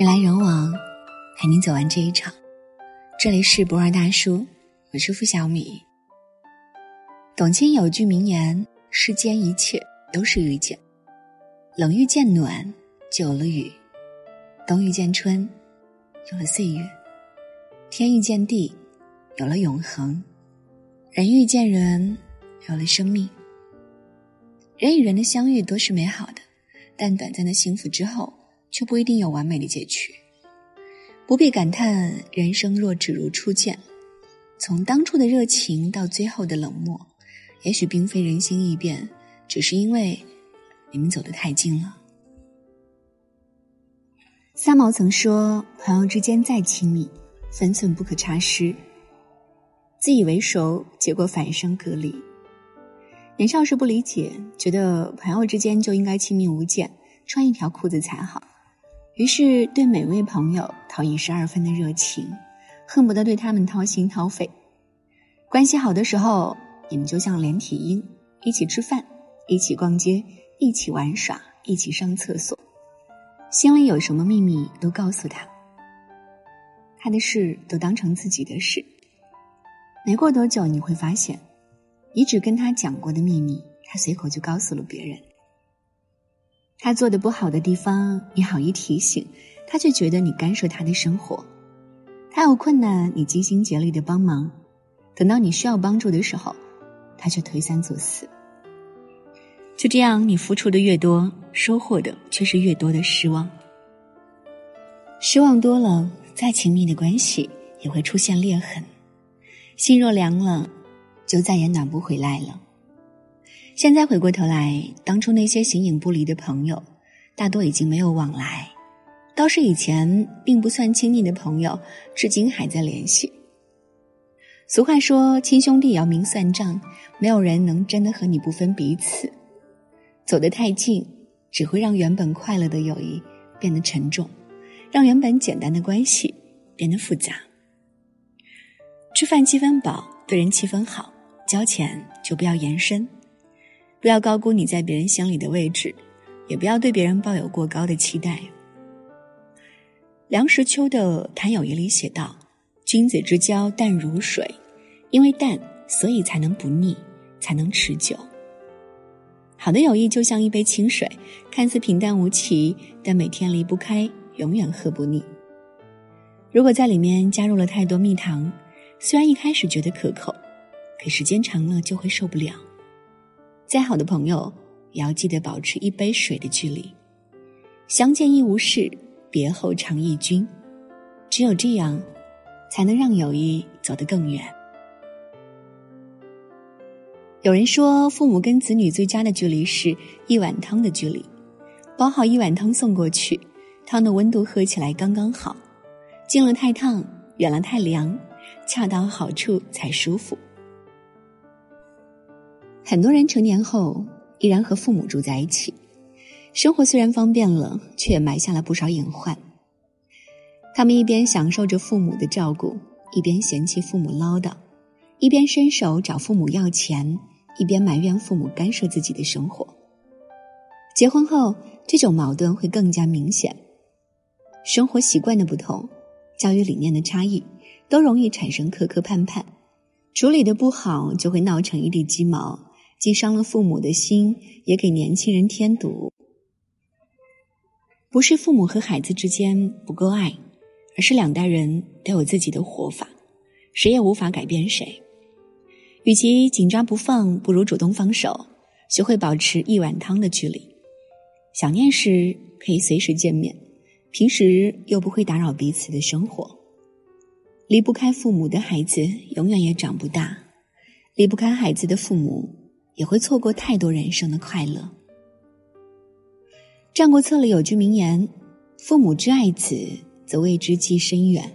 人来人往，陪你走完这一场。这里是不二大叔，我是付小米。董卿有句名言：“世间一切都是遇见，冷遇见暖，就有了雨；冬遇见春，有了岁月；天遇见地，有了永恒；人遇见人，有了生命。人与人的相遇都是美好的，但短暂的幸福之后。”却不一定有完美的结局，不必感叹人生若只如初见。从当初的热情到最后的冷漠，也许并非人心易变，只是因为你们走得太近了。三毛曾说：“朋友之间再亲密，分寸不可差失。自以为熟，结果反生隔离。”年少时不理解，觉得朋友之间就应该亲密无间，穿一条裤子才好。于是，对每位朋友掏一十二分的热情，恨不得对他们掏心掏肺。关系好的时候，你们就像连体婴，一起吃饭，一起逛街，一起玩耍，一起上厕所。心里有什么秘密都告诉他，他的事都当成自己的事。没过多久，你会发现，你只跟他讲过的秘密，他随口就告诉了别人。他做的不好的地方，你好意提醒，他却觉得你干涉他的生活；他有困难，你尽心竭力的帮忙，等到你需要帮助的时候，他却推三阻四。就这样，你付出的越多，收获的却是越多的失望。失望多了，再亲密的关系也会出现裂痕，心若凉了，就再也暖不回来了。现在回过头来，当初那些形影不离的朋友，大多已经没有往来；倒是以前并不算亲密的朋友，至今还在联系。俗话说：“亲兄弟要明算账，没有人能真的和你不分彼此。”走得太近，只会让原本快乐的友谊变得沉重，让原本简单的关系变得复杂。吃饭七分饱，对人七分好，交钱就不要延伸。不要高估你在别人心里的位置，也不要对别人抱有过高的期待。梁实秋的《谈友谊》里写道：“君子之交淡如水，因为淡，所以才能不腻，才能持久。”好的友谊就像一杯清水，看似平淡无奇，但每天离不开，永远喝不腻。如果在里面加入了太多蜜糖，虽然一开始觉得可口，可时间长了就会受不了。再好的朋友，也要记得保持一杯水的距离。相见亦无事，别后常忆君。只有这样，才能让友谊走得更远。有人说，父母跟子女最佳的距离是一碗汤的距离。煲好一碗汤送过去，汤的温度喝起来刚刚好，近了太烫，远了太凉，恰到好处才舒服。很多人成年后依然和父母住在一起，生活虽然方便了，却埋下了不少隐患。他们一边享受着父母的照顾，一边嫌弃父母唠叨，一边伸手找父母要钱，一边埋怨父母干涉自己的生活。结婚后，这种矛盾会更加明显。生活习惯的不同，教育理念的差异，都容易产生磕磕绊绊，处理的不好，就会闹成一地鸡毛。既伤了父母的心，也给年轻人添堵。不是父母和孩子之间不够爱，而是两代人都有自己的活法，谁也无法改变谁。与其紧抓不放，不如主动放手，学会保持一碗汤的距离。想念时可以随时见面，平时又不会打扰彼此的生活。离不开父母的孩子，永远也长不大；离不开孩子的父母。也会错过太多人生的快乐。《战国策》里有句名言：“父母之爱子，则为之计深远。”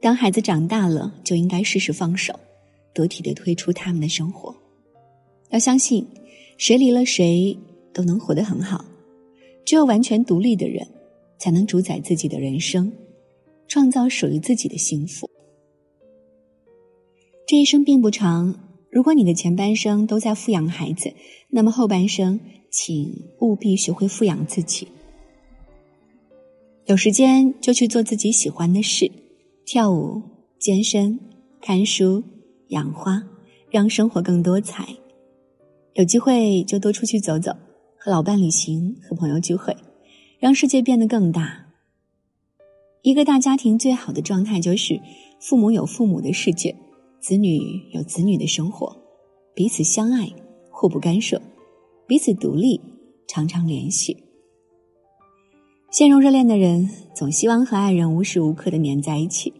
当孩子长大了，就应该适时放手，得体的退出他们的生活。要相信，谁离了谁都能活得很好。只有完全独立的人，才能主宰自己的人生，创造属于自己的幸福。这一生并不长。如果你的前半生都在富养孩子，那么后半生，请务必学会富养自己。有时间就去做自己喜欢的事，跳舞、健身、看书、养花，让生活更多彩。有机会就多出去走走，和老伴旅行，和朋友聚会，让世界变得更大。一个大家庭最好的状态就是，父母有父母的世界，子女有子女的生活，彼此相爱，互不干涉，彼此独立，常常联系。陷入热恋的人总希望和爱人无时无刻的黏在一起，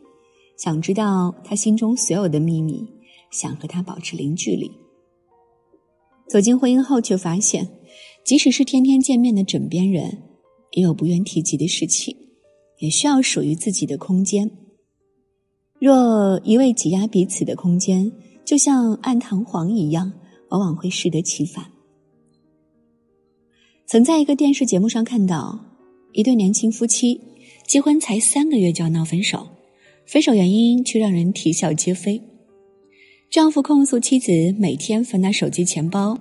想知道他心中所有的秘密，想和他保持零距离。走进婚姻后，却发现，即使是天天见面的枕边人，也有不愿提及的事情，也需要属于自己的空间。若一味挤压彼此的空间，就像暗弹簧一样，往往会适得其反。曾在一个电视节目上看到，一对年轻夫妻结婚才三个月就要闹分手，分手原因却让人啼笑皆非。丈夫控诉妻子每天翻他手机钱包，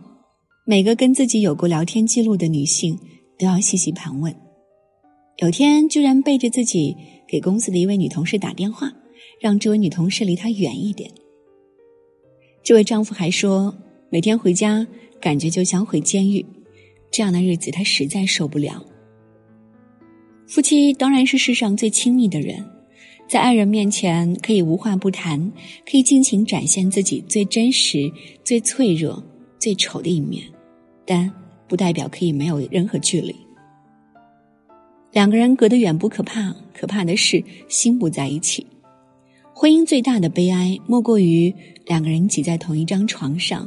每个跟自己有过聊天记录的女性都要细细盘问。有天居然背着自己给公司的一位女同事打电话，让这位女同事离他远一点。这位丈夫还说，每天回家感觉就像回监狱，这样的日子他实在受不了。夫妻当然是世上最亲密的人。在爱人面前可以无话不谈，可以尽情展现自己最真实、最脆弱、最丑的一面，但不代表可以没有任何距离。两个人隔得远不可怕，可怕的是心不在一起。婚姻最大的悲哀，莫过于两个人挤在同一张床上，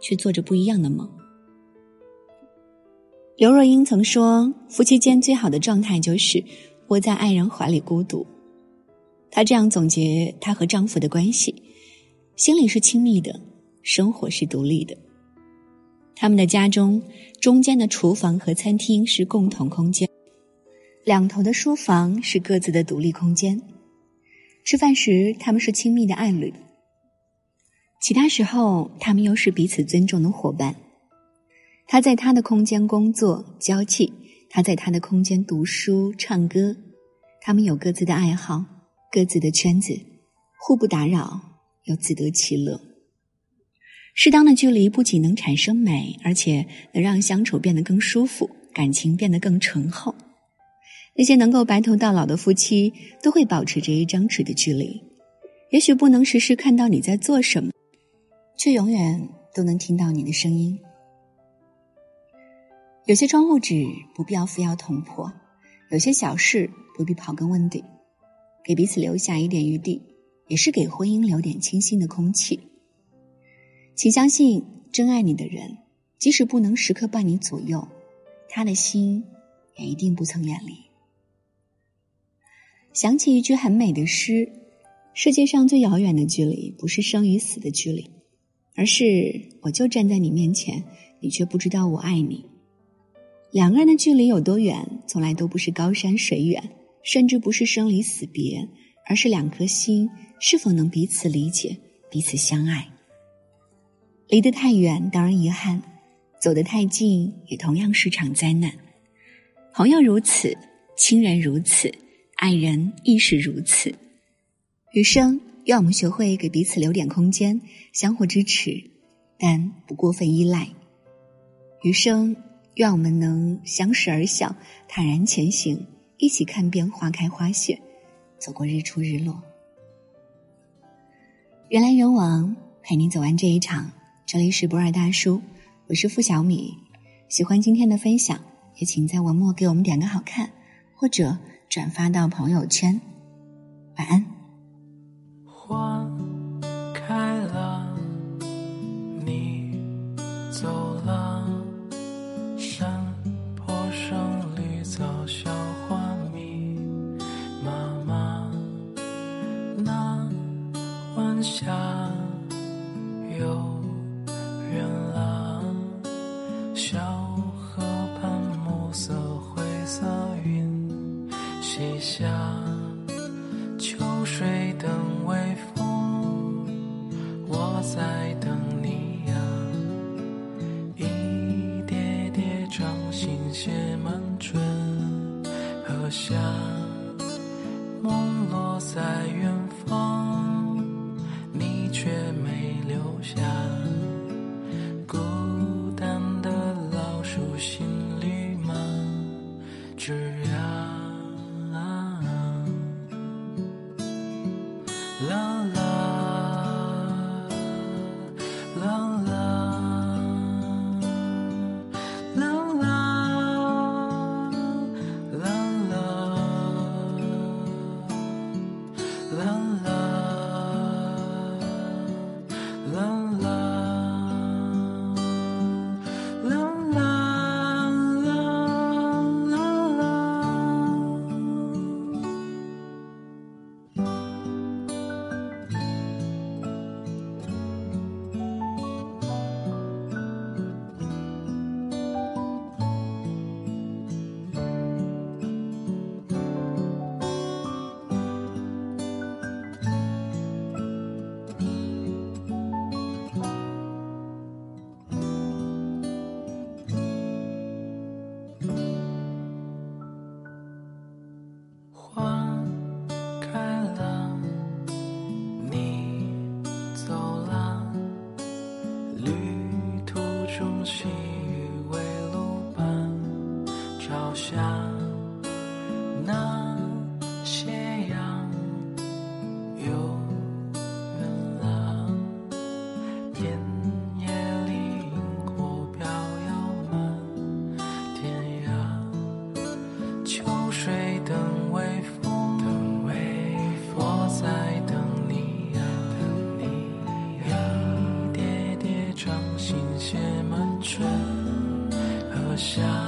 却做着不一样的梦。刘若英曾说：“夫妻间最好的状态就是窝在爱人怀里孤独。”她这样总结她和丈夫的关系：心里是亲密的，生活是独立的。他们的家中中间的厨房和餐厅是共同空间，两头的书房是各自的独立空间。吃饭时他们是亲密的爱侣，其他时候他们又是彼此尊重的伙伴。他在他的空间工作交际，他在他的空间读书唱歌。他们有各自的爱好。各自的圈子，互不打扰，又自得其乐。适当的距离不仅能产生美，而且能让相处变得更舒服，感情变得更醇厚。那些能够白头到老的夫妻，都会保持着一张纸的距离。也许不能时时看到你在做什么，却永远都能听到你的声音。有些窗户纸不必要非要捅破，有些小事不必刨根问底。给彼此留下一点余地，也是给婚姻留点清新的空气。请相信，真爱你的人，即使不能时刻伴你左右，他的心也一定不曾远离。想起一句很美的诗：“世界上最遥远的距离，不是生与死的距离，而是我就站在你面前，你却不知道我爱你。”两个人的距离有多远，从来都不是高山水远。甚至不是生离死别，而是两颗心是否能彼此理解、彼此相爱。离得太远当然遗憾，走得太近也同样是场灾难。朋友如此，亲人如此，爱人亦是如此。余生，愿我们学会给彼此留点空间，相互支持，但不过分依赖。余生，愿我们能相视而笑，坦然前行。一起看遍花开花谢，走过日出日落。人来人往，陪你走完这一场。这里是不二大叔，我是付小米。喜欢今天的分享，也请在文末给我们点个好看，或者转发到朋友圈。晚安。中细雨微露半朝霞那斜阳有远了田野里萤火飘摇满天涯秋水等微风等微风我在等你呀等你呀。一叠叠掌心线想。